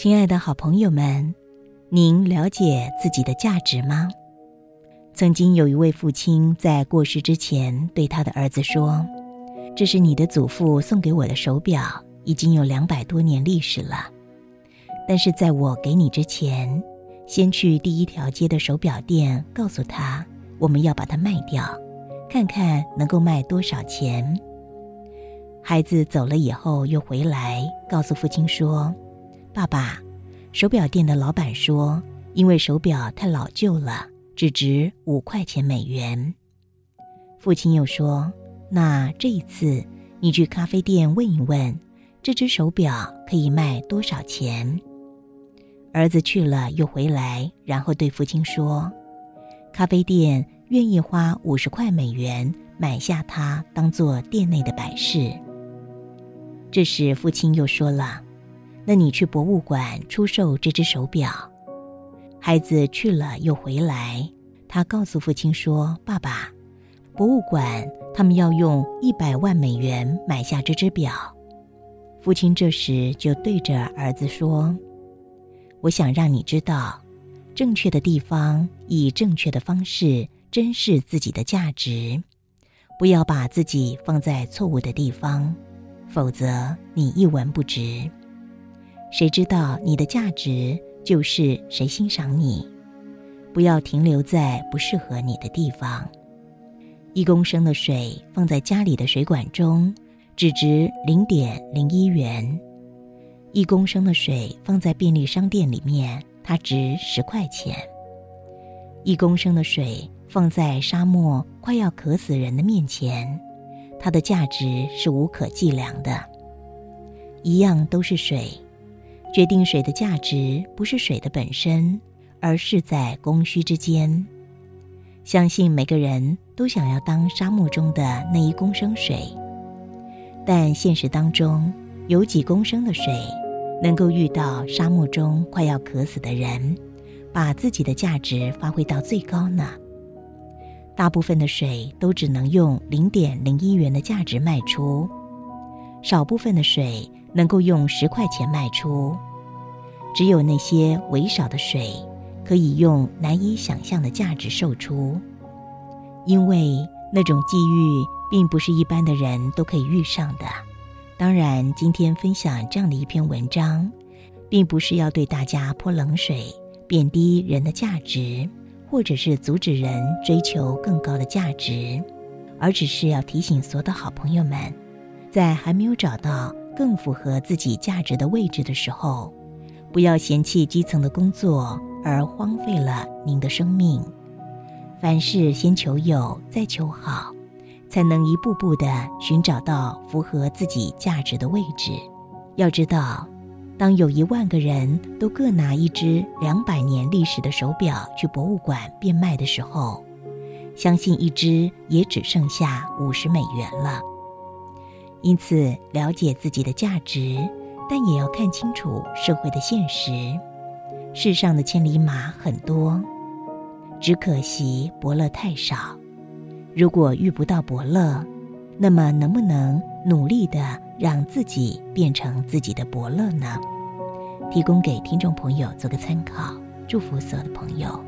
亲爱的好朋友们，您了解自己的价值吗？曾经有一位父亲在过世之前对他的儿子说：“这是你的祖父送给我的手表，已经有两百多年历史了。但是在我给你之前，先去第一条街的手表店，告诉他我们要把它卖掉，看看能够卖多少钱。”孩子走了以后，又回来告诉父亲说。爸爸，手表店的老板说，因为手表太老旧了，只值五块钱美元。父亲又说：“那这一次你去咖啡店问一问，这只手表可以卖多少钱？”儿子去了又回来，然后对父亲说：“咖啡店愿意花五十块美元买下它，当做店内的摆饰。”这时，父亲又说了。那你去博物馆出售这只手表，孩子去了又回来，他告诉父亲说：“爸爸，博物馆他们要用一百万美元买下这只表。”父亲这时就对着儿子说：“我想让你知道，正确的地方以正确的方式珍视自己的价值，不要把自己放在错误的地方，否则你一文不值。”谁知道你的价值就是谁欣赏你，不要停留在不适合你的地方。一公升的水放在家里的水管中，只值零点零一元；一公升的水放在便利商店里面，它值十块钱；一公升的水放在沙漠快要渴死人的面前，它的价值是无可计量的。一样都是水。决定水的价值不是水的本身，而是在供需之间。相信每个人都想要当沙漠中的那一公升水，但现实当中有几公升的水能够遇到沙漠中快要渴死的人，把自己的价值发挥到最高呢？大部分的水都只能用零点零一元的价值卖出，少部分的水。能够用十块钱卖出，只有那些微少的水，可以用难以想象的价值售出，因为那种际遇并不是一般的人都可以遇上的。当然，今天分享这样的一篇文章，并不是要对大家泼冷水、贬低人的价值，或者是阻止人追求更高的价值，而只是要提醒所有的好朋友们，在还没有找到。更符合自己价值的位置的时候，不要嫌弃基层的工作而荒废了您的生命。凡事先求有，再求好，才能一步步的寻找到符合自己价值的位置。要知道，当有一万个人都各拿一只两百年历史的手表去博物馆变卖的时候，相信一只也只剩下五十美元了。因此，了解自己的价值，但也要看清楚社会的现实。世上的千里马很多，只可惜伯乐太少。如果遇不到伯乐，那么能不能努力的让自己变成自己的伯乐呢？提供给听众朋友做个参考。祝福所有的朋友。